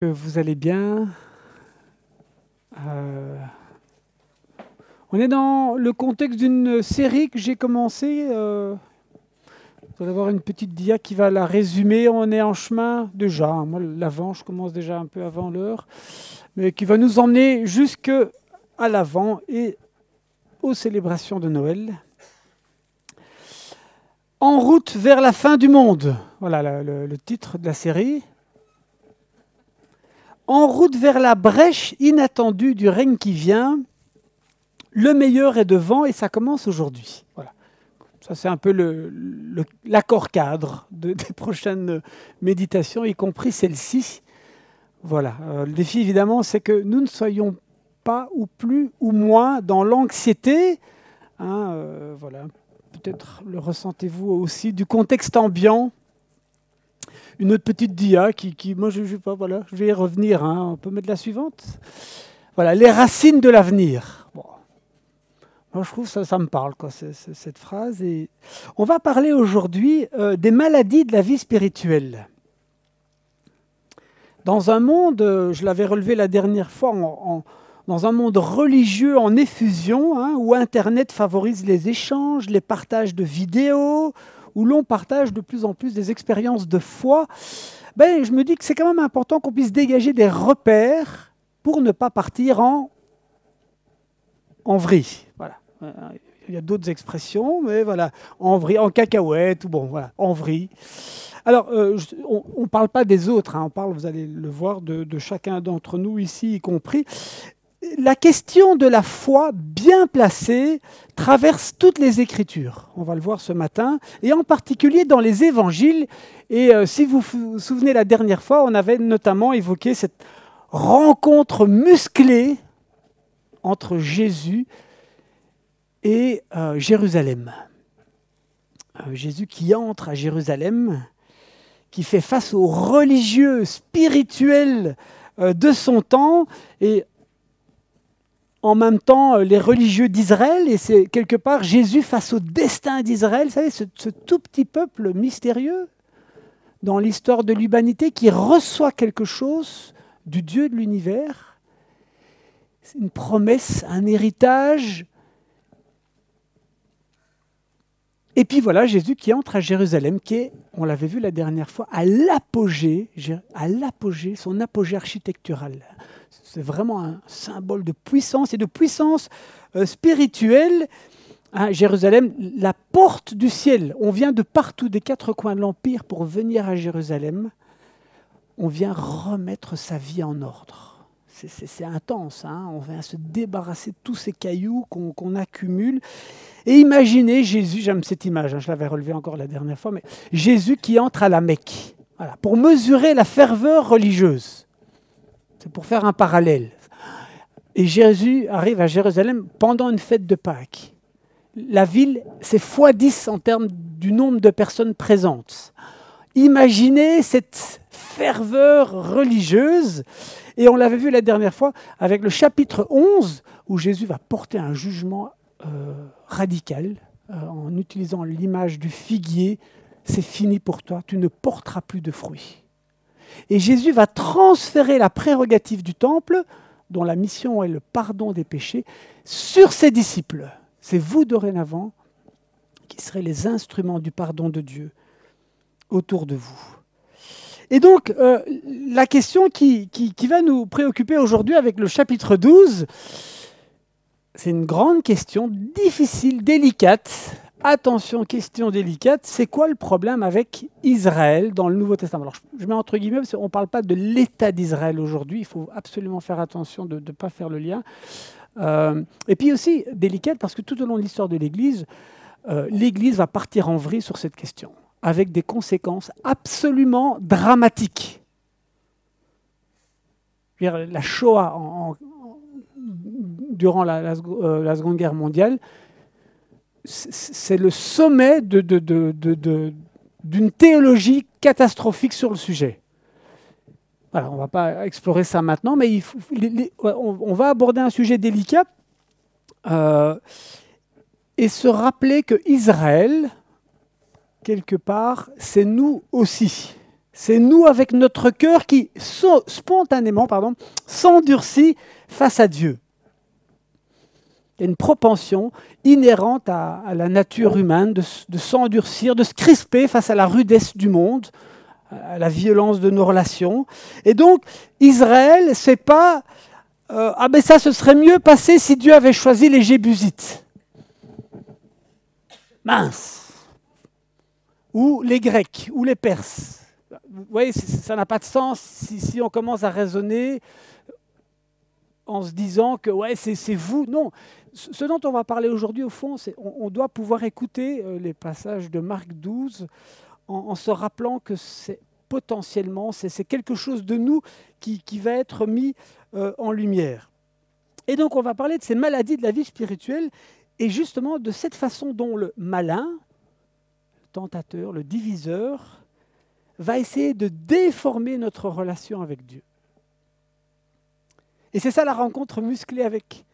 que vous allez bien. Euh, on est dans le contexte d'une série que j'ai commencée. Euh, vous allez avoir une petite dia qui va la résumer. On est en chemin déjà. Moi, l'avant, je commence déjà un peu avant l'heure, mais qui va nous emmener jusque à l'avant et aux célébrations de Noël. En route vers la fin du monde. Voilà le titre de la série en route vers la brèche inattendue du règne qui vient, le meilleur est devant et ça commence aujourd'hui. Voilà. Ça, c'est un peu l'accord cadre des prochaines méditations, y compris celle-ci. Voilà. Euh, le défi, évidemment, c'est que nous ne soyons pas ou plus ou moins dans l'anxiété. Hein, euh, voilà. Peut-être le ressentez-vous aussi du contexte ambiant une autre petite dia qui, moi, je, ne pas, voilà, je vais y revenir. Hein. On peut mettre la suivante. Voilà, les racines de l'avenir. Moi, je trouve ça, ça me parle, quoi, cette phrase. Et on va parler aujourd'hui euh, des maladies de la vie spirituelle. Dans un monde, euh, je l'avais relevé la dernière fois, dans un monde religieux en effusion, hein, où Internet favorise les échanges, les partages de vidéos, où l'on partage de plus en plus des expériences de foi, ben, je me dis que c'est quand même important qu'on puisse dégager des repères pour ne pas partir en, en vrille. Voilà. Il y a d'autres expressions, mais voilà, en vrille, en cacahuète, ou bon, voilà, en vrille. Alors, euh, on ne parle pas des autres, hein, on parle, vous allez le voir, de, de chacun d'entre nous ici y compris la question de la foi bien placée traverse toutes les Écritures. On va le voir ce matin, et en particulier dans les évangiles. Et euh, si vous vous souvenez la dernière fois, on avait notamment évoqué cette rencontre musclée entre Jésus et euh, Jérusalem. Euh, Jésus qui entre à Jérusalem, qui fait face aux religieux spirituels de son temps, et en même temps euh, les religieux d'Israël, et c'est quelque part Jésus face au destin d'Israël, vous savez, ce, tout petit peuple mystérieux dans l'histoire de l'humanité qui reçoit quelque chose du Dieu de l'univers, une promesse, un héritage. Et puis voilà Jésus qui entre à Jérusalem, qui est, on l'avait vu la dernière fois, à l'apogée, à l'apogée, son apogée architectural. C'est vraiment un symbole de puissance et de puissance euh, spirituelle. Hein, Jérusalem, la porte du ciel. On vient de partout, des quatre coins de l'Empire, pour venir à Jérusalem. On vient remettre sa vie en ordre. C'est intense. Hein. on vient se débarrasser de tous ces cailloux qu'on accumule. Et imaginez Jésus, j'aime cette image, hein, je l'avais relevée encore la dernière fois, mais Jésus qui entre à la Mecque, pour mesurer la ferveur religieuse. C'est pour faire un parallèle. Et Jésus arrive à Jérusalem pendant une fête de Pâques. La ville, c'est x10 en termes du nombre de personnes présentes. Imaginez cette ferveur religieuse. Et on l'avait vu la dernière fois avec le chapitre 11, où Jésus va porter un jugement euh, radical euh, en utilisant l'image du figuier. C'est fini pour toi, tu ne porteras plus de fruits. Et Jésus va transférer la prérogative du temple, dont la mission est le pardon des péchés, sur ses disciples. C'est vous dorénavant qui serez les instruments du pardon de Dieu autour de vous. Et donc, euh, la question qui, qui, va nous préoccuper aujourd'hui avec le chapitre 12, c'est une grande question, difficile, délicate, Attention, question délicate, c'est quoi le problème avec Israël dans le Nouveau Testament? Alors, je mets entre guillemets, parce qu'on ne parle pas de l'État d'Israël aujourd'hui, il faut absolument faire attention de ne pas faire le lien. Euh, et puis aussi délicate, parce que tout au long de l'histoire de l'Église, euh, l'Église va partir en vrille sur cette question, avec des conséquences absolument dramatiques. La Shoah durant euh, la Seconde Guerre mondiale, c'est le sommet d'une théologie catastrophique sur le sujet. on ne va pas explorer ça maintenant, mais on, va aborder un sujet délicat euh, et se rappeler que Israël, quelque part, c'est nous aussi. C'est nous avec notre cœur qui spontanément pardon, s'endurcit face à Dieu. Il y a une propension inhérente à, la nature humaine de, s'endurcir, de se crisper face à la rudesse du monde, à la violence de nos relations. Et donc, Israël, c'est pas euh, ah ben ça, ce serait mieux passé si Dieu avait choisi les Jébusites. Mince. Ou les Grecs, ou les Perses. Vous voyez, ça n'a pas de sens si, si, on commence à raisonner en se disant que ouais, c'est vous. Non. Ce dont on va parler aujourd'hui, au fond, c'est on, doit pouvoir écouter euh, les passages de Marc 12 en, se rappelant que c'est potentiellement, c'est quelque chose de nous qui, qui va être mis euh, en lumière. Et donc on va parler de ces maladies de la vie spirituelle et justement de cette façon dont le malin, le tentateur, le diviseur, va essayer de déformer notre relation avec Dieu. Et c'est ça la rencontre musclée avec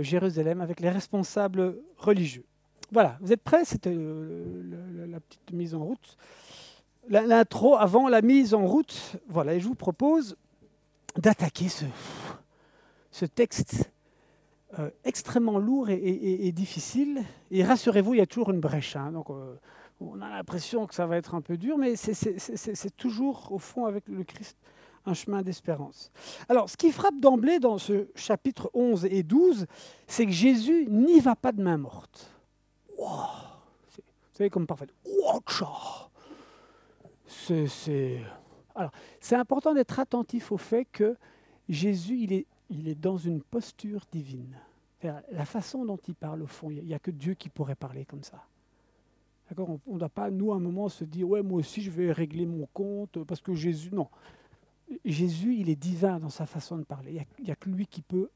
Jérusalem, avec les responsables religieux. Voilà, vous êtes prêts? C'était la petite mise en route. L'intro avant la mise en route. Voilà, et je vous propose d'attaquer ce, texte euh, extrêmement lourd et, difficile. Et rassurez-vous, il y a toujours une brèche. Hein. donc, euh, on a l'impression que ça va être un peu dur, mais c'est toujours, au fond, avec le Christ, un chemin d'espérance. Alors, ce qui frappe d'emblée dans ce chapitre 11 et 12, c'est que Jésus n'y va pas de main morte. Wow. Vous savez, comme parfait. C'est c'est important d'être attentif au fait que Jésus, il est, il est dans une posture divine. La façon dont il parle, au fond, il n'y a, que Dieu qui pourrait parler comme ça. D'accord? On ne doit pas, nous, à un moment, se dire Ouais, moi aussi, je vais régler mon compte parce que Jésus. Non. Jésus, il est divin dans sa façon de parler. Il n'y a, que lui qui peut,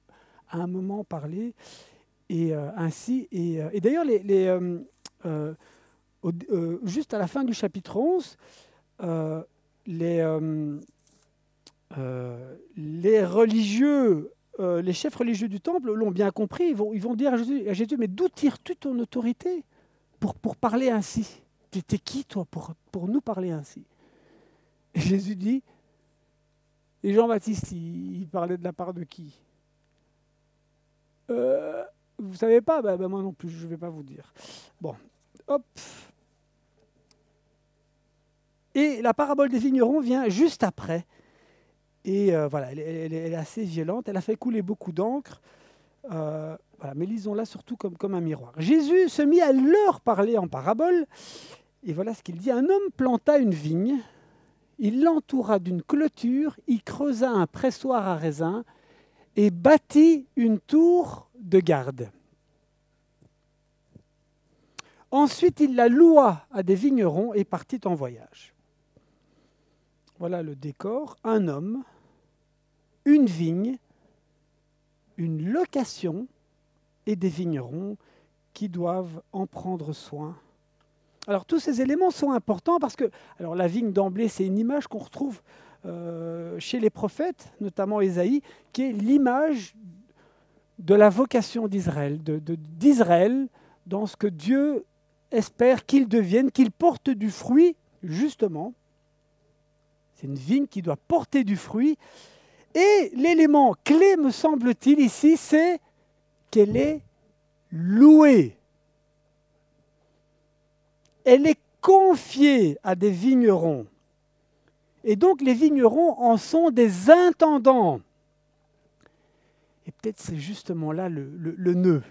à un moment, parler. Et euh, ainsi. Et, euh, d'ailleurs, euh, juste à la fin du chapitre 11, les, religieux, les chefs religieux du temple l'ont bien compris. Ils vont, dire à Jésus, Mais d'où tires-tu ton autorité pour, parler ainsi? Étais qui, toi, pour, pour nous parler ainsi? Et Jésus dit Et Jean-Baptiste, il, parlait de la part de qui? Vous ne savez pas? Ben, ben, Moi non plus, je ne vais pas vous dire. Bon, hop, et la parabole des vignerons vient juste après. Et euh, voilà, elle, est assez violente. Elle a fait couler beaucoup d'encre. Euh, mais lisons-la surtout comme, comme un miroir. Jésus se mit à leur parler en parabole. Et voilà ce qu'il dit. Un homme planta une vigne. Il l'entoura d'une clôture. Il creusa un pressoir à raisin et bâtit une tour de garde. Ensuite, il la loua à des vignerons et partit en voyage. Voilà le décor. Un homme, une vigne, une location et des vignerons qui doivent en prendre soin. Alors tous ces éléments sont importants parce que la vigne d'emblée, c'est une image qu'on retrouve euh, chez les prophètes, notamment Ésaïe, qui est l'image de la vocation d'Israël, d'Israël dans ce que Dieu espère qu'il devienne, qu'il porte du fruit, justement, c'est une vigne qui doit porter du fruit. Et l'élément clé, me semble-t-il, ici, c'est qu'elle est louée. Elle est confiée à des vignerons. Et donc les vignerons en sont des intendants. Et peut-être c'est justement là le, le, nœud.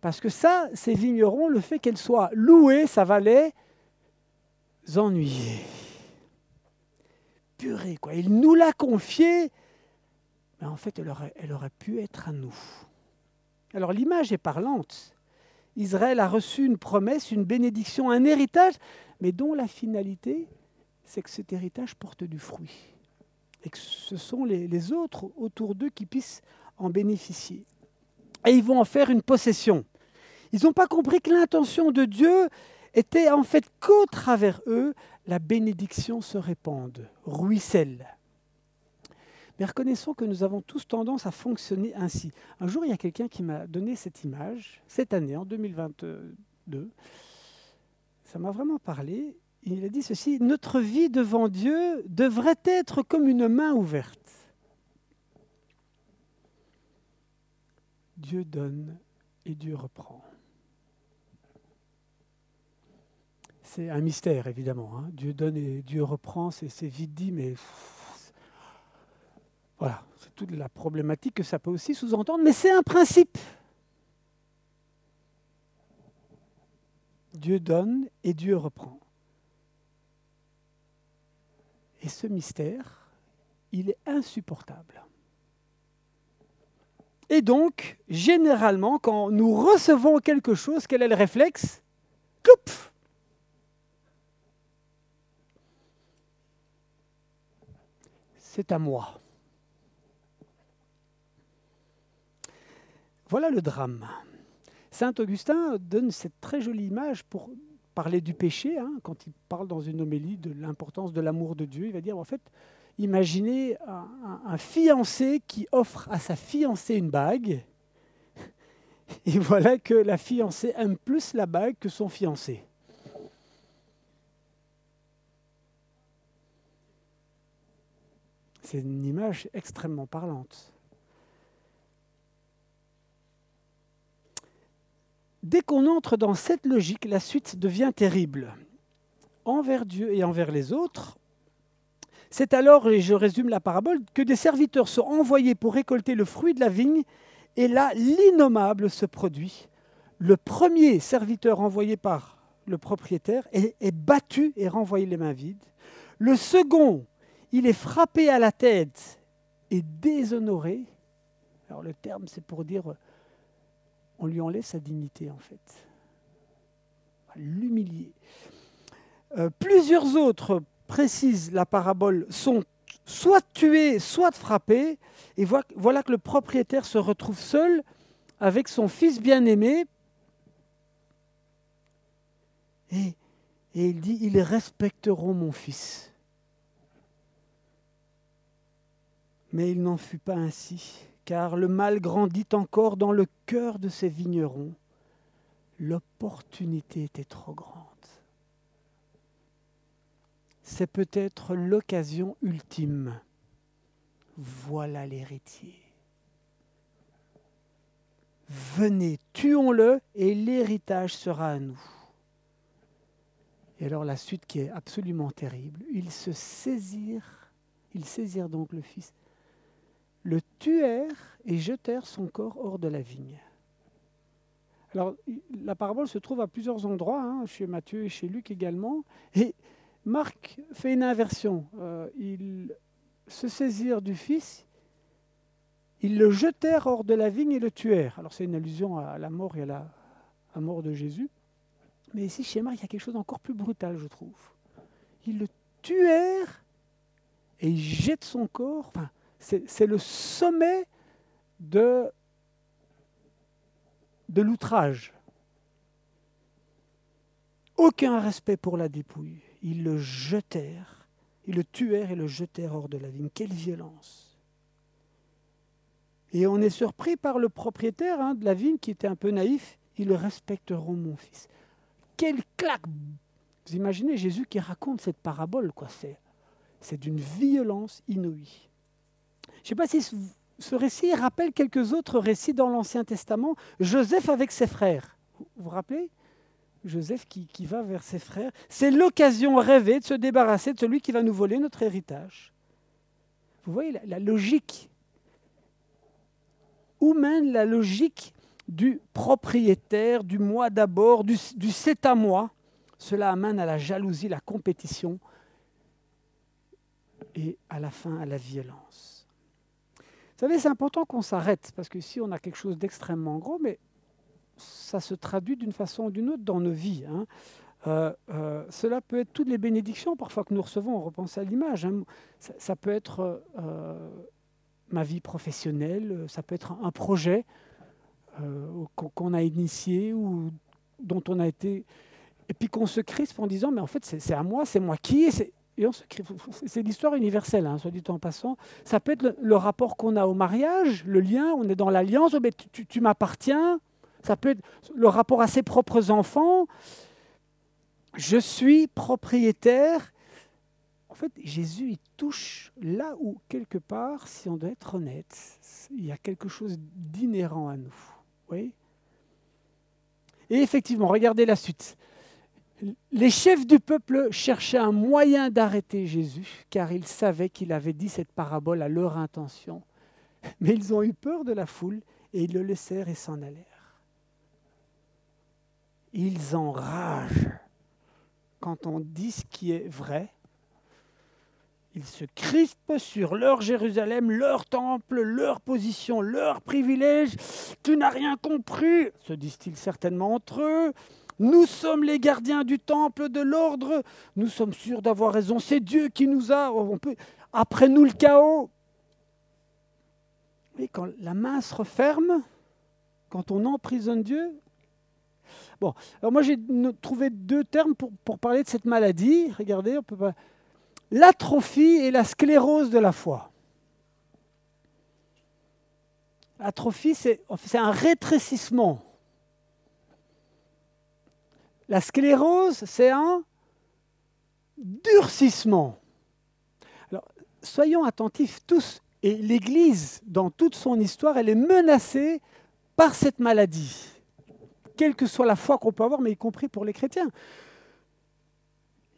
Parce que ça, ces vignerons, le fait qu'elles soient louées, ça va les ennuyer purée, quoi. Il nous l'a confié, mais en fait, elle aurait pu être à nous. Alors l'image est parlante. Israël a reçu une promesse, une bénédiction, un héritage, mais dont la finalité, c'est que cet héritage porte du fruit. Et que ce sont les, autres autour d'eux qui puissent en bénéficier. Et ils vont en faire une possession. Ils n'ont pas compris que l'intention de Dieu était en fait qu'au travers eux, la bénédiction se répande, ruisselle. Mais reconnaissons que nous avons tous tendance à fonctionner ainsi. Un jour, il y a quelqu'un qui m'a donné cette image, cette année, en 2022. Ça m'a vraiment parlé. il a dit ceci, notre vie devant Dieu devrait être comme une main ouverte. Dieu donne et Dieu reprend. C'est un mystère, évidemment. Hein. Dieu donne et Dieu reprend, c'est vite dit, mais voilà, c'est toute la problématique que ça peut aussi sous-entendre, mais c'est un principe. Dieu donne et Dieu reprend. Et ce mystère, il est insupportable. Et donc, généralement, quand nous recevons quelque chose, quel est le réflexe? Coupe C'est à moi. Voilà le drame. Saint Augustin donne cette très jolie image pour parler du péché, hein, quand il parle dans une homélie de l'importance de l'amour de Dieu. Il va dire, en fait, imaginez un, fiancé qui offre à sa fiancée une bague, et voilà que la fiancée aime plus la bague que son fiancé. C'est une image extrêmement parlante. Dès qu'on entre dans cette logique, la suite devient terrible. Envers Dieu et envers les autres, c'est alors, et je résume la parabole, que des serviteurs sont envoyés pour récolter le fruit de la vigne, et là, l'innommable se produit. Le premier serviteur envoyé par le propriétaire est, battu et renvoyé les mains vides. Le second, il est frappé à la tête et déshonoré. Alors le terme, c'est pour dire on lui enlève sa dignité en fait. L'humilier. Euh, plusieurs autres précisent la parabole, sont soit tués, soit frappés, et voilà que le propriétaire se retrouve seul avec son fils bien-aimé, et, et il dit, ils respecteront mon fils. Mais il n'en fut pas ainsi car le mal grandit encore dans le cœur de ces vignerons. L'opportunité était trop grande. C'est peut-être l'occasion ultime. Voilà l'héritier. Venez, tuons-le et l'héritage sera à nous. Et alors la suite qui est absolument terrible, ils se saisirent, ils saisirent donc le fils le tuèrent et jetèrent son corps hors de la vigne. Alors, la parabole se trouve à plusieurs endroits, hein, chez Matthieu et chez Luc également. Et Marc fait une inversion. Euh, ils se saisirent du fils, ils le jetèrent hors de la vigne et le tuèrent. Alors, c'est une allusion à la mort et à la, mort de Jésus. Mais ici, chez Marc, il y a quelque chose d'encore plus brutal, je trouve. Ils le tuèrent et ils jettent son corps. C'est le sommet de, de l'outrage. Aucun respect pour la dépouille. Ils le jetèrent, ils le tuèrent et le jetèrent hors de la vigne. Quelle violence Et on est surpris par le propriétaire hein, de la vigne qui était un peu naïf. Ils respecteront mon fils. Quelle claque Vous imaginez Jésus qui raconte cette parabole, quoi. C'est d'une violence inouïe. Je ne sais pas si ce récit rappelle quelques autres récits dans l'Ancien Testament. Joseph avec ses frères. Vous vous rappelez? Joseph qui, va vers ses frères. C'est l'occasion rêvée de se débarrasser de celui qui va nous voler notre héritage. Vous voyez la, logique? Où mène la logique du propriétaire, du moi d'abord, du, du c'est à moi? Cela amène à la jalousie, la compétition et à la fin à la violence. Vous savez, c'est important qu'on s'arrête, parce que si on a quelque chose d'extrêmement gros, mais ça se traduit d'une façon ou d'une autre dans nos vies. Hein. Euh, euh, cela peut être toutes les bénédictions parfois que nous recevons, on repense à l'image. Hein. Ça, peut être euh, ma vie professionnelle, ça peut être un, projet qu'on a initié ou dont on a été... Et puis qu'on se crispe en disant, mais en fait c'est à moi, c'est moi qui c'est l'histoire universelle, hein, soit dit en passant. Ça peut être le, rapport qu'on a au mariage, le lien, on est dans l'alliance, oh, tu, tu m'appartiens. Ça peut être le rapport à ses propres enfants. Je suis propriétaire. En fait, Jésus, il touche là où, quelque part, si on doit être honnête, il y a quelque chose d'inhérent à nous. Oui Et effectivement, regardez la suite. Les chefs du peuple cherchaient un moyen d'arrêter Jésus, car ils savaient qu'il avait dit cette parabole à leur intention. Mais ils ont eu peur de la foule et ils le laissèrent et s'en allèrent. Ils enragent quand on dit ce qui est vrai. Ils se crispent sur leur Jérusalem, leur temple, leur position, leur privilège. Tu n'as rien compris, se disent-ils certainement entre eux. Nous sommes les gardiens du temple, de l'ordre. Nous sommes sûrs d'avoir raison. C'est Dieu qui nous a. Peut, après nous le chaos. Mais quand la main se referme, quand on emprisonne Dieu. Bon, alors moi j'ai trouvé deux termes pour, pour, parler de cette maladie. Regardez, on peut pas. L'atrophie et la sclérose de la foi. L'atrophie, c'est un rétrécissement la sclérose, c'est un durcissement. Alors, soyons attentifs tous. Et l'Église, dans toute son histoire, elle est menacée par cette maladie, quelle que soit la foi qu'on peut avoir, mais y compris pour les chrétiens.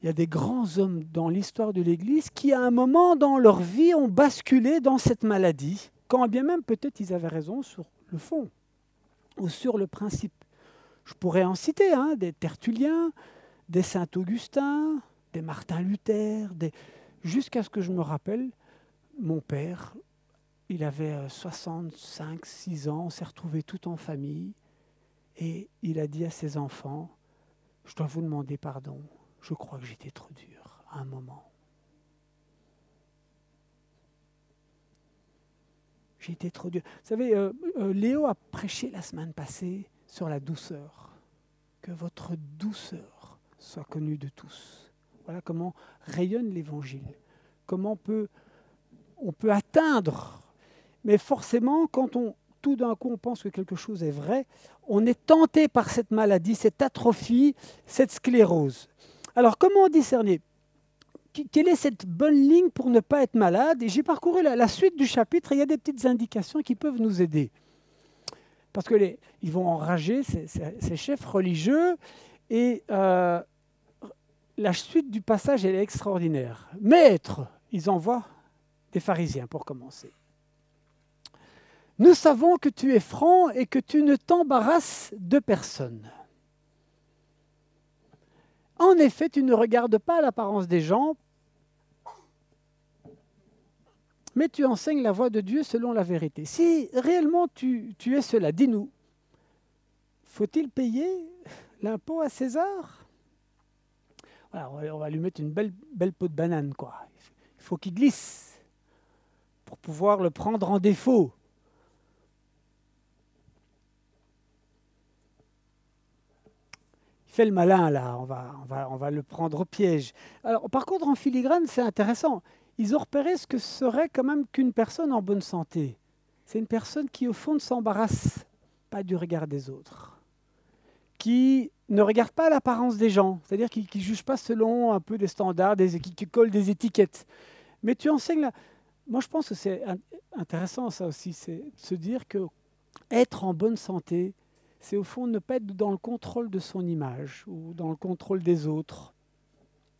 Il y a des grands hommes dans l'histoire de l'Église qui, à un moment dans leur vie, ont basculé dans cette maladie, quand bien même peut-être ils avaient raison sur le fond ou sur le principe. Je pourrais en citer, hein, des Tertulliens, des Saint-Augustin, des Martin Luther, jusqu'à ce que je me rappelle, mon père, il avait 65, euh, 6 ans, on s'est retrouvés tout en famille, et il a dit à ses enfants, je dois vous demander pardon, je crois que j'étais trop dur à un moment. J'étais trop dur. Vous savez, euh, euh, Léo a prêché la semaine passée sur la douceur. Que votre douceur soit connue de tous. Voilà comment rayonne l'Évangile. Comment on peut, on peut atteindre. Mais forcément, quand on, tout d'un coup on pense que quelque chose est vrai, on est tenté par cette maladie, cette atrophie, cette sclérose. Alors comment discerner Quelle est cette bonne ligne pour ne pas être malade? Et j'ai parcouru la, la, suite du chapitre et il y a des petites indications qui peuvent nous aider parce qu'ils vont enrager ces, chefs religieux. Et euh, la suite du passage, est extraordinaire. Maître, ils envoient des pharisiens pour commencer. Nous savons que tu es franc et que tu ne t'embarrasses de personne. En effet, tu ne regardes pas l'apparence des gens mais tu enseignes la voie de Dieu selon la vérité. Si réellement tu, es cela, dis-nous, faut-il payer l'impôt à César? On va lui mettre une belle, peau de banane, quoi. Il faut qu'il glisse pour pouvoir le prendre en défaut. Il fait le malin là, on va, on va, on va le prendre au piège. Alors, par contre, en filigrane, c'est intéressant ils ont repéré ce que serait quand même qu'une personne en bonne santé. C'est une personne qui, au fond, ne s'embarrasse pas du regard des autres, qui ne regarde pas l'apparence des gens, c'est-à-dire qui ne juge pas selon un peu des standards, des, qui, colle des étiquettes. Mais tu enseignes là. Moi, je pense que c'est intéressant, ça aussi, c'est de se dire que être en bonne santé, c'est au fond ne pas être dans le contrôle de son image ou dans le contrôle des autres,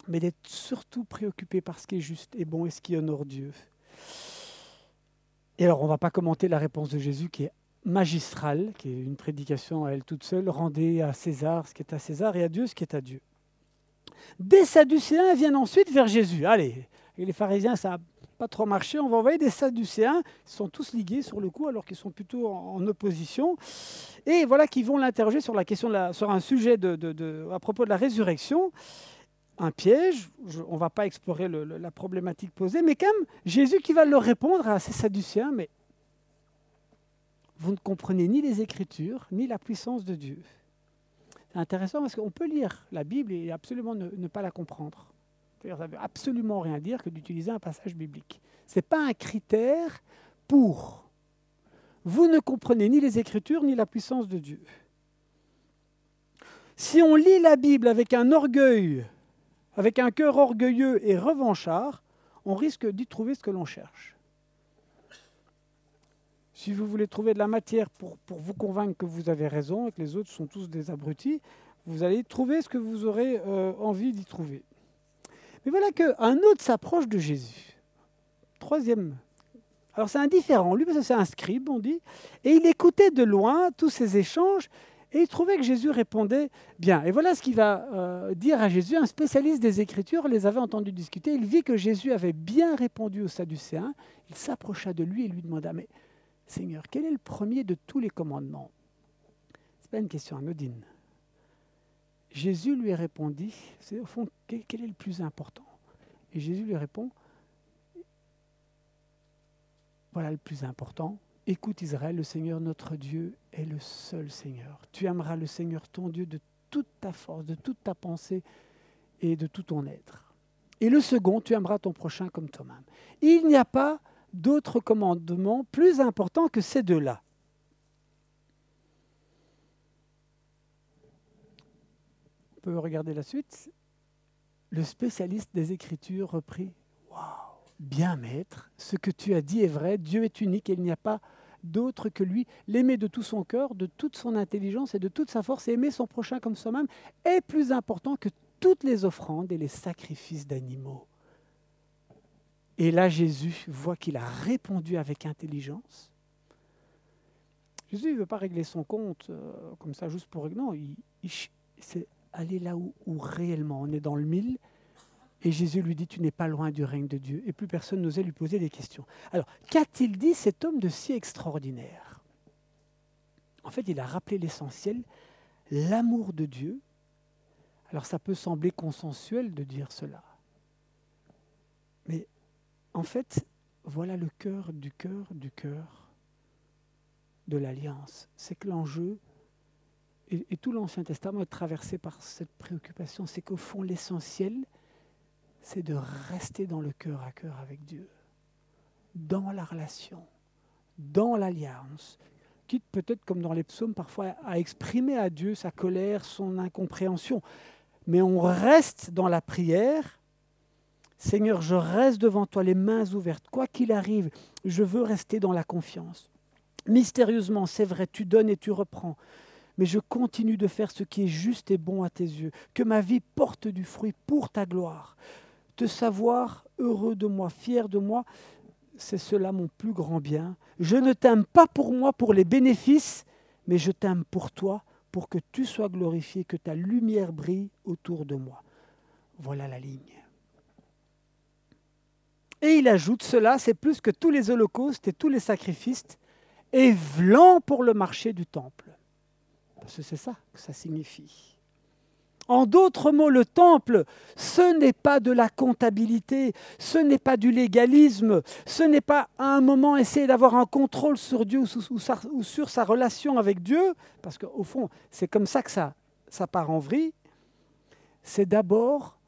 mais d'être surtout préoccupé par ce qui est juste et bon et ce qui honore Dieu. Et alors, on ne va pas commenter la réponse de Jésus qui est magistrale, qui est une prédication à elle toute seule. Rendez à César ce qui est à César et à Dieu ce qui est à Dieu. Des Sadducéens viennent ensuite vers Jésus. Allez, et les pharisiens, ça n'a pas trop marché. On va envoyer des Sadducéens. Ils sont tous ligués sur le coup, alors qu'ils sont plutôt en, opposition. Et voilà qu'ils vont l'interroger sur sur un sujet à propos de la résurrection un piège, on ne va pas explorer la problématique posée, mais quand même, Jésus qui va leur répondre à ces Sadducéens, mais vous ne comprenez ni les Écritures, ni la puissance de Dieu. C'est intéressant parce qu'on peut lire la Bible et absolument ne, pas la comprendre. Ça ne veut absolument rien dire que d'utiliser un passage biblique. Ce n'est pas un critère pour. Vous ne comprenez ni les Écritures, ni la puissance de Dieu. Si on lit la Bible avec un orgueil, avec un cœur orgueilleux et revanchard, on risque d'y trouver ce que l'on cherche. Si vous voulez trouver de la matière pour, vous convaincre que vous avez raison et que les autres sont tous des abrutis, vous allez trouver ce que vous aurez euh, envie d'y trouver. Mais voilà qu'un autre s'approche de Jésus. Troisième. Alors c'est indifférent, lui, parce que c'est un scribe, on dit, et il écoutait de loin tous ces échanges, et il trouvait que Jésus répondait bien. Et voilà ce qu'il va euh, dire à Jésus. Un spécialiste des Écritures les avait entendus discuter. Il vit que Jésus avait bien répondu aux Sadducéens. Il s'approcha de lui et lui demanda, mais Seigneur, quel est le premier de tous les commandements? Ce n'est pas une question anodine. Jésus lui répondit, c'est au fond, quel est le plus important? Et Jésus lui répond, voilà le plus important, écoute Israël, le Seigneur notre Dieu est le seul Seigneur. Tu aimeras le Seigneur ton Dieu de toute ta force, de toute ta pensée et de tout ton être. Et le second, tu aimeras ton prochain comme toi-même. Il n'y a pas d'autres commandements plus importants que ces deux-là. On peut regarder la suite. Le spécialiste des Écritures reprit Waouh, bien maître, ce que tu as dit est vrai, Dieu est unique et il n'y a pas d'autre que lui. L'aimer de tout son cœur, de toute son intelligence et de toute sa force et aimer son prochain comme soi-même est plus important que toutes les offrandes et les sacrifices d'animaux. Et là, Jésus voit qu'il a répondu avec intelligence. Jésus ne veut pas régler son compte euh, comme ça juste pour... Non, il, c'est aller là où, où, réellement on est dans le mille. Et Jésus lui dit, tu n'es pas loin du règne de Dieu. Et plus personne n'osait lui poser des questions. Alors, qu'a-t-il dit cet homme de si extraordinaire? En fait, il a rappelé l'essentiel, l'amour de Dieu. Alors, ça peut sembler consensuel de dire cela. Mais en fait, voilà le cœur du cœur du cœur de l'alliance. C'est que l'enjeu, et, tout l'Ancien Testament est traversé par cette préoccupation, c'est qu'au fond, l'essentiel, c'est de rester dans le cœur à cœur avec Dieu, dans la relation, dans l'alliance, quitte peut-être comme dans les psaumes parfois à exprimer à Dieu sa colère, son incompréhension. Mais on reste dans la prière Seigneur, je reste devant toi les mains ouvertes. Quoi qu'il arrive, je veux rester dans la confiance. Mystérieusement, c'est vrai, tu donnes et tu reprends. Mais je continue de faire ce qui est juste et bon à tes yeux. Que ma vie porte du fruit pour ta gloire. Te savoir heureux de moi, fier de moi, c'est cela mon plus grand bien. Je ne t'aime pas pour moi, pour les bénéfices, mais je t'aime pour toi, pour que tu sois glorifié, que ta lumière brille autour de moi. Voilà la ligne. Et il ajoute, cela c'est plus que tous les holocaustes et tous les sacrifices, et vlan pour le marché du temple. Parce que c'est ça que ça signifie. En d'autres mots, le temple, ce n'est pas de la comptabilité, ce n'est pas du légalisme, ce n'est pas à un moment essayer d'avoir un contrôle sur Dieu ou, sur sa relation avec Dieu, parce qu'au fond, c'est comme ça que ça, ça part en vrille. C'est d'abord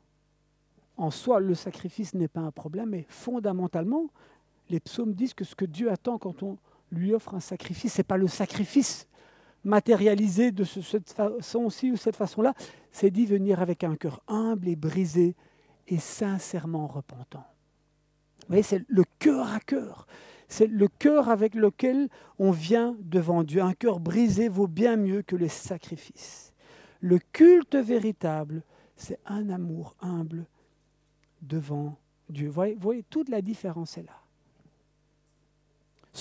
en soi, le sacrifice n'est pas un problème, mais fondamentalement, les psaumes disent que ce que Dieu attend quand on lui offre un sacrifice, ce n'est pas le sacrifice matérialisé de cette façon-ci ou cette façon-là, c'est d'y venir avec un cœur humble et brisé et sincèrement repentant. Vous voyez, c'est le cœur à cœur. C'est le cœur avec lequel on vient devant Dieu. Un cœur brisé vaut bien mieux que les sacrifices. Le culte véritable, c'est un amour humble devant Dieu. Vous voyez, toute la différence est là.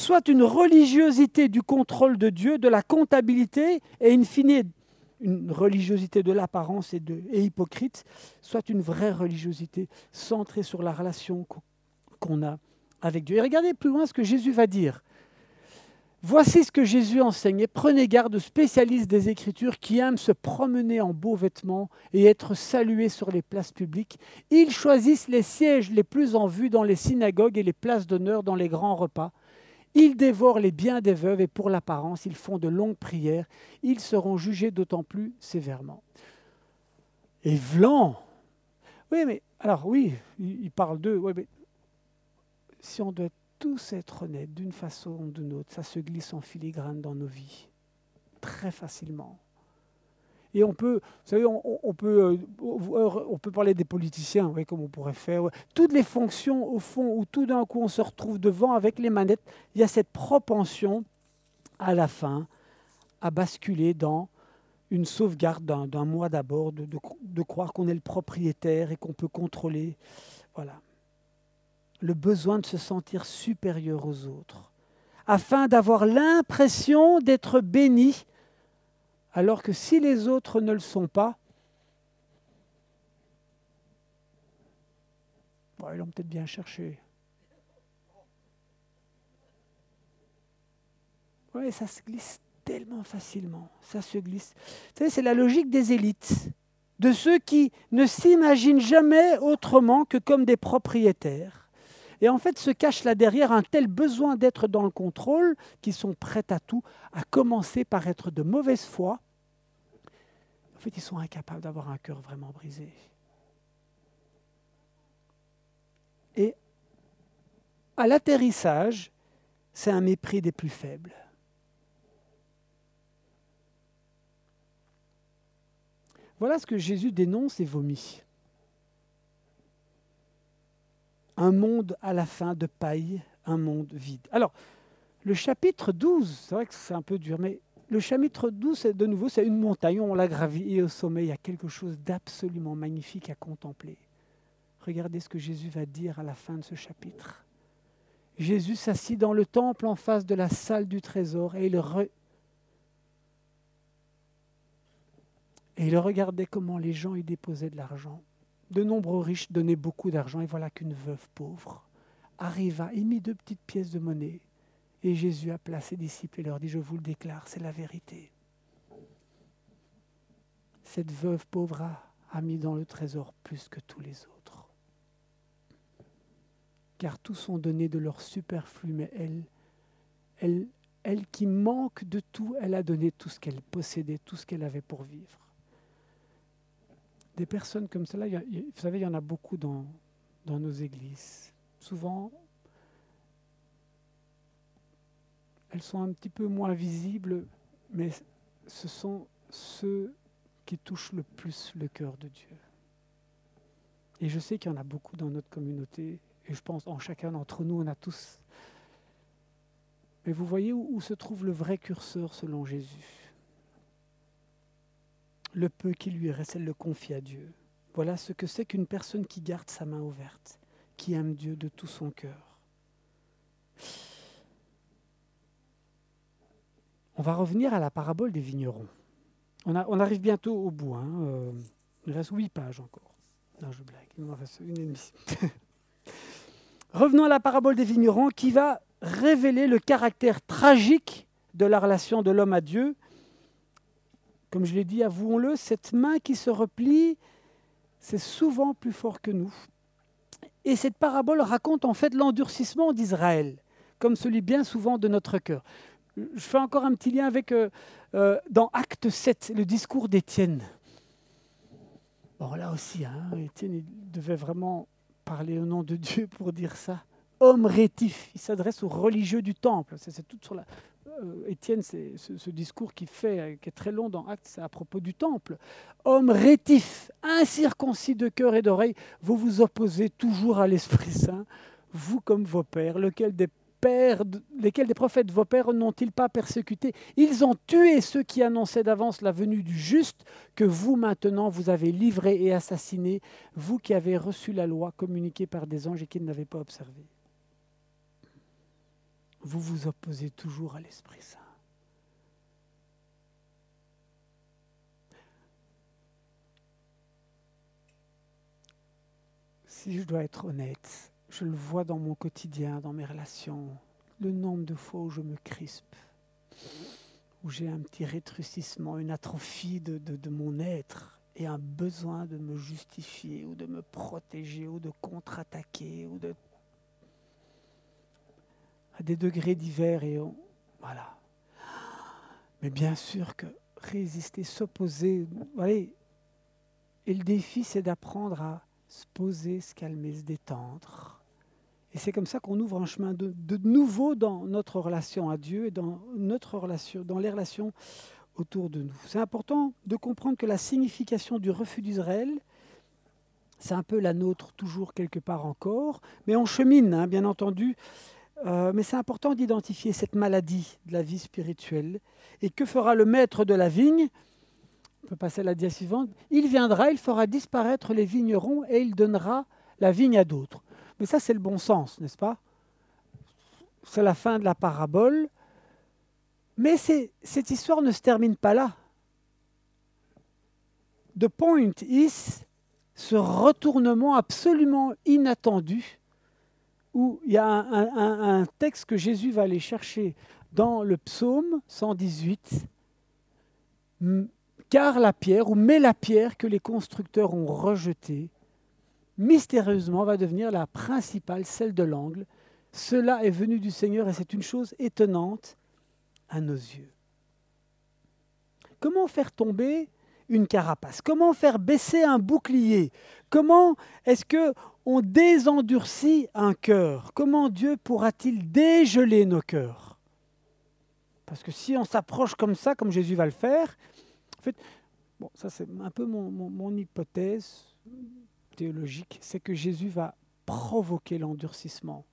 Soit une religiosité du contrôle de Dieu, de la comptabilité, et in fine une religiosité de l'apparence et, et, hypocrite, soit une vraie religiosité centrée sur la relation qu'on a avec Dieu. Et regardez plus loin ce que Jésus va dire. Voici ce que Jésus enseignait. Prenez garde aux spécialistes des Écritures qui aiment se promener en beaux vêtements et être salués sur les places publiques. Ils choisissent les sièges les plus en vue dans les synagogues et les places d'honneur dans les grands repas. Ils dévorent les biens des veuves et pour l'apparence, ils font de longues prières. Ils seront jugés d'autant plus sévèrement. Et Vlan, oui, mais alors oui, il parle d'eux, oui, mais si on doit tous être honnêtes d'une façon ou d'une autre. Ça se glisse en filigrane dans nos vies, très facilement. Et on peut, vous savez, on, peut, euh, on peut parler des politiciens, oui, comme on pourrait faire. Toutes les fonctions, au fond, où tout d'un coup on se retrouve devant avec les manettes, il y a cette propension, à la fin, à basculer dans une sauvegarde d'un mois d'abord, de, de, croire qu'on est le propriétaire et qu'on peut contrôler. Voilà. Le besoin de se sentir supérieur aux autres, afin d'avoir l'impression d'être béni alors que si les autres ne le sont pas, ils l'ont peut-être bien cherché. Oui, ça se glisse tellement facilement. Ça se glisse. Vous savez, c'est la logique des élites, de ceux qui ne s'imaginent jamais autrement que comme des propriétaires. Et en fait, se cache là derrière un tel besoin d'être dans le contrôle qu'ils sont prêts à tout, à commencer par être de mauvaise foi, en fait, ils sont incapables d'avoir un cœur vraiment brisé. Et à l'atterrissage, c'est un mépris des plus faibles. Voilà ce que Jésus dénonce et vomit. Un monde à la fin de paille, un monde vide. Alors, le chapitre 12, c'est vrai que c'est un peu dur, mais le chapitre 12, de nouveau, c'est une montagne, on la gravit et au sommet, il y a quelque chose d'absolument magnifique à contempler. Regardez ce que Jésus va dire à la fin de ce chapitre. Jésus s'assit dans le temple en face de la salle du trésor et il, et il regardait comment les gens y déposaient de l'argent. De nombreux riches donnaient beaucoup d'argent et voilà qu'une veuve pauvre arriva et mit deux petites pièces de monnaie et Jésus appela ses disciples et leur dit, je vous le déclare, c'est la vérité. Cette veuve pauvre a, mis dans le trésor plus que tous les autres. Car tous ont donné de leur superflu, mais elle, elle, elle qui manque de tout, elle a donné tout ce qu'elle possédait, tout ce qu'elle avait pour vivre. Des personnes comme cela, vous savez, il y en a beaucoup dans, dans nos églises. Souvent, elles sont un petit peu moins visibles, mais ce sont ceux qui touchent le plus le cœur de Dieu. Et je sais qu'il y en a beaucoup dans notre communauté, et je pense en chacun d'entre nous, on a tous. Mais vous voyez où, se trouve le vrai curseur selon Jésus? Le peu qui lui reste, elle le confie à Dieu. Voilà ce que c'est qu'une personne qui garde sa main ouverte, qui aime Dieu de tout son cœur. On va revenir à la parabole des vignerons. On, arrive bientôt au bout. Hein, euh, il reste huit pages encore. Non, je blague. Il reste une émission. Revenons à la parabole des vignerons qui va révéler le caractère tragique de la relation de l'homme à Dieu. Comme je l'ai dit, avouons-le, cette main qui se replie, c'est souvent plus fort que nous. Et cette parabole raconte en fait l'endurcissement d'Israël, comme celui bien souvent de notre cœur je fais encore un petit lien avec, euh, euh, dans Acte 7, le discours d'Étienne. Bon, là aussi, hein, Étienne il devait vraiment parler au nom de Dieu pour dire ça. Homme rétif, il s'adresse aux religieux du temple. C'est, tout sur la, euh, Étienne, c'est ce, discours qui fait, qui est très long dans Actes, c'est à propos du temple. Homme rétif, incirconcis de cœur et d'oreille, vous vous opposez toujours à l'Esprit Saint, vous comme vos pères, lequel des lesquels des prophètes vos pères n'ont-ils pas persécuté Ils ont tué ceux qui annonçaient d'avance la venue du juste, que vous maintenant vous avez livré et assassiné, vous qui avez reçu la loi communiquée par des anges et qui ne l'avez pas observée. Vous vous opposez toujours à l'Esprit Saint. Si je dois être honnête, je le vois dans mon quotidien, dans mes relations, le nombre de fois où je me crispe, où j'ai un petit rétrécissement, une atrophie de, de, mon être et un besoin de me justifier ou de me protéger ou de contre-attaquer ou de à des degrés divers et voilà. Mais bien sûr que résister, s'opposer, voyez, et le défi c'est d'apprendre à se poser, se calmer, se détendre et c'est comme ça qu'on ouvre un chemin de, nouveau dans notre relation à Dieu et dans notre relation, dans les relations autour de nous. C'est important de comprendre que la signification du refus d'Israël, c'est un peu la nôtre toujours quelque part encore, mais on chemine, hein, bien entendu. Euh, mais c'est important d'identifier cette maladie de la vie spirituelle. Et que fera le maître de la vigne? On peut passer à la dia suivante. Il viendra, il fera disparaître les vignerons et il donnera la vigne à d'autres. Mais ça, c'est le bon sens, n'est-ce pas? C'est la fin de la parabole. Mais cette histoire ne se termine pas là. The point is ce retournement absolument inattendu où il y a un, texte que Jésus va aller chercher dans le psaume 118, car la pierre, ou mais la pierre que les constructeurs ont rejetée, mystérieusement va devenir la principale, celle de l'angle. Cela est venu du Seigneur et c'est une chose étonnante à nos yeux. Comment faire tomber une carapace? Comment faire baisser un bouclier? Comment est-ce que on désendurcit un cœur? Comment Dieu pourra-t-il dégeler nos cœurs? Parce que si on s'approche comme ça, comme Jésus va le faire, en fait, bon, ça c'est un peu mon, mon hypothèse théologique, c'est que Jésus va provoquer l'endurcissement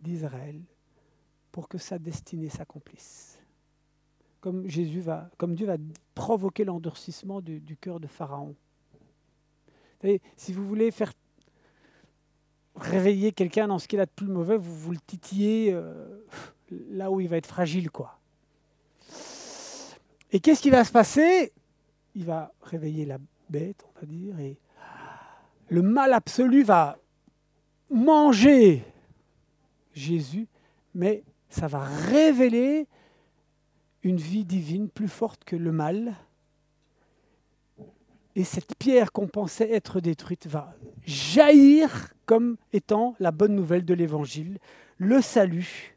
d'Israël pour que sa destinée s'accomplisse. Comme, Jésus va, comme Dieu va provoquer l'endurcissement du, cœur de Pharaon. si vous voulez faire réveiller quelqu'un dans ce qu'il a de plus mauvais, vous, vous le titillez euh, là où il va être fragile. quoi. Et qu'est-ce qui va se passer? Il va réveiller la bête, on va dire, et le mal absolu va manger Jésus, mais ça va révéler une vie divine plus forte que le mal. Et cette pierre qu'on pensait être détruite va jaillir comme étant la bonne nouvelle de l'Évangile, le salut.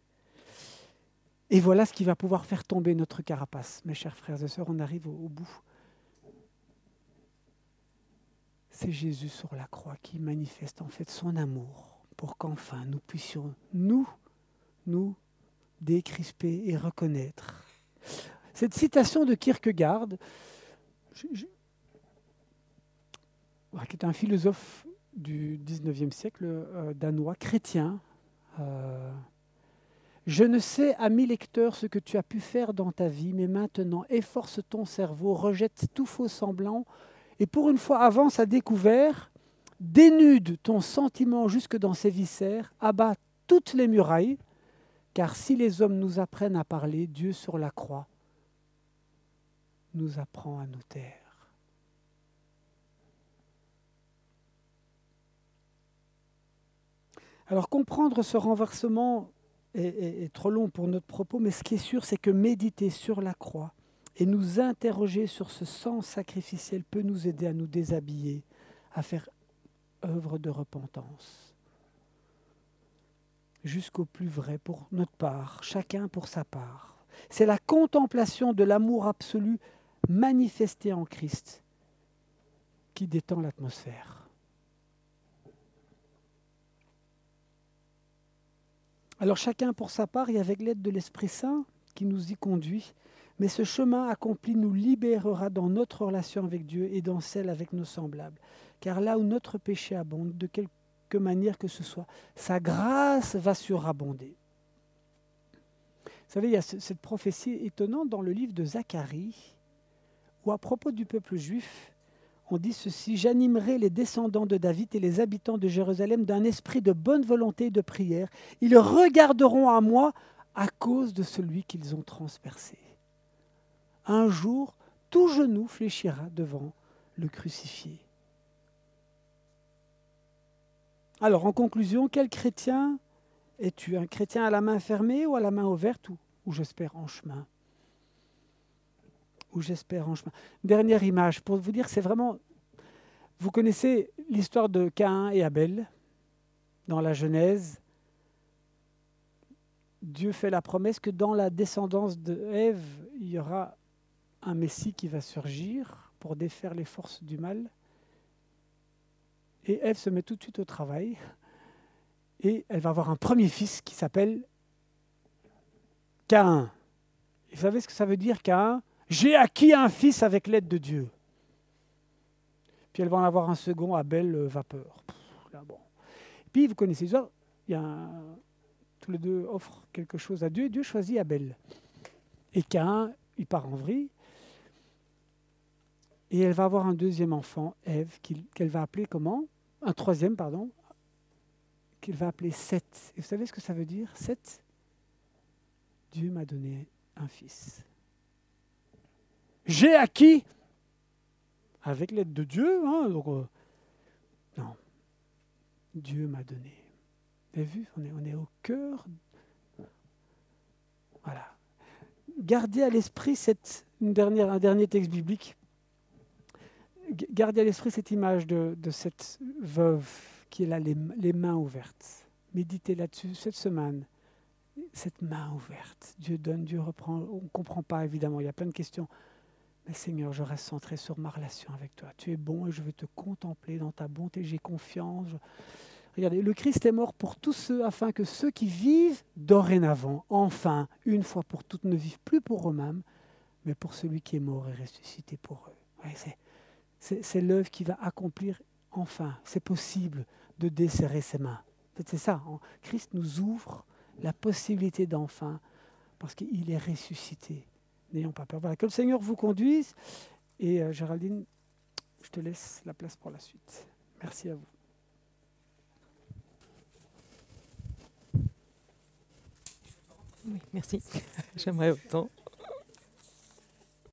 Et voilà ce qui va pouvoir faire tomber notre carapace. Mes chers frères et sœurs, on arrive au, bout. C'est Jésus sur la croix qui manifeste en fait son amour pour qu'enfin nous puissions, nous, nous décrisper et reconnaître. Cette citation de Kierkegaard, qui est un philosophe du 19e siècle euh, danois, chrétien, euh, je ne sais, ami lecteur, ce que tu as pu faire dans ta vie, mais maintenant, efforce ton cerveau, rejette tout faux semblant, et pour une fois avance à découvert, dénude ton sentiment jusque dans ses viscères, abat toutes les murailles, car si les hommes nous apprennent à parler, Dieu sur la croix nous apprend à nous taire. Alors comprendre ce renversement est, trop long pour notre propos, mais ce qui est sûr, c'est que méditer sur la croix et nous interroger sur ce sang sacrificiel peut nous aider à nous déshabiller, à faire œuvre de repentance jusqu'au plus vrai pour notre part, chacun pour sa part. C'est la contemplation de l'amour absolu manifesté en Christ qui détend l'atmosphère. Alors chacun pour sa part et avec l'aide de l'Esprit Saint qui nous y conduit, mais ce chemin accompli nous libérera dans notre relation avec Dieu et dans celle avec nos semblables. Car là où notre péché abonde, de quelque manière que ce soit. Sa grâce va surabonder. Vous savez, il y a cette prophétie étonnante dans le livre de Zacharie, où à propos du peuple juif, on dit ceci, J'animerai les descendants de David et les habitants de Jérusalem d'un esprit de bonne volonté et de prière. Ils regarderont à moi à cause de celui qu'ils ont transpercé. Un jour, tout genou fléchira devant le crucifié. Alors, en conclusion, quel chrétien es-tu? Un chrétien à la main fermée ou à la main ouverte? Ou, j'espère en chemin? Ou j'espère en chemin. Dernière image pour vous dire c'est vraiment. Vous connaissez l'histoire de Caïn et Abel dans la Genèse. Dieu fait la promesse que dans la descendance de Ève, il y aura un Messie qui va surgir pour défaire les forces du mal. Et Ève se met tout de suite au travail. Et elle va avoir un premier fils qui s'appelle Caïn. vous savez ce que ça veut dire, Caïn? J'ai acquis un fils avec l'aide de Dieu. Puis elle va en avoir un second à belle euh, vapeur. bon. Puis vous connaissez ça, il tous les deux offrent quelque chose à Dieu et Dieu choisit Abel. Et Cain, il part en vrille. Et elle va avoir un deuxième enfant, Ève, qu'elle va appeler comment? Un troisième, pardon, qu'il va appeler Seth. Et vous savez ce que ça veut dire, Seth? Dieu m'a donné un fils. J'ai acquis, avec l'aide de Dieu, hein, euh, non, Dieu m'a donné. Vous avez vu, on est, on au cœur. Voilà. Gardez à l'esprit cette, dernière, un dernier texte biblique gardez à l'esprit cette image de, cette veuve qui est là, les, mains ouvertes. Méditez là-dessus cette semaine. Cette main ouverte. Dieu donne, Dieu reprend. On ne comprend pas, évidemment. Il y a plein de questions. Mais Seigneur, je reste centré sur ma relation avec toi. Tu es bon et je veux te contempler dans ta bonté. J'ai confiance. Regardez, le Christ est mort pour tous ceux, afin que ceux qui vivent dorénavant, enfin, une fois pour toutes, ne vivent plus pour eux-mêmes, mais pour celui qui est mort et ressuscité pour eux. c'est, c'est l'œuvre qui va accomplir enfin. C'est possible de desserrer ses mains. C'est ça. Hein. Christ nous ouvre la possibilité d'enfin parce qu'il est ressuscité. N'ayons pas peur. Voilà, que le Seigneur vous conduise. Et euh, Géraldine, je te laisse la place pour la suite. Merci à vous. Oui, merci. J'aimerais autant.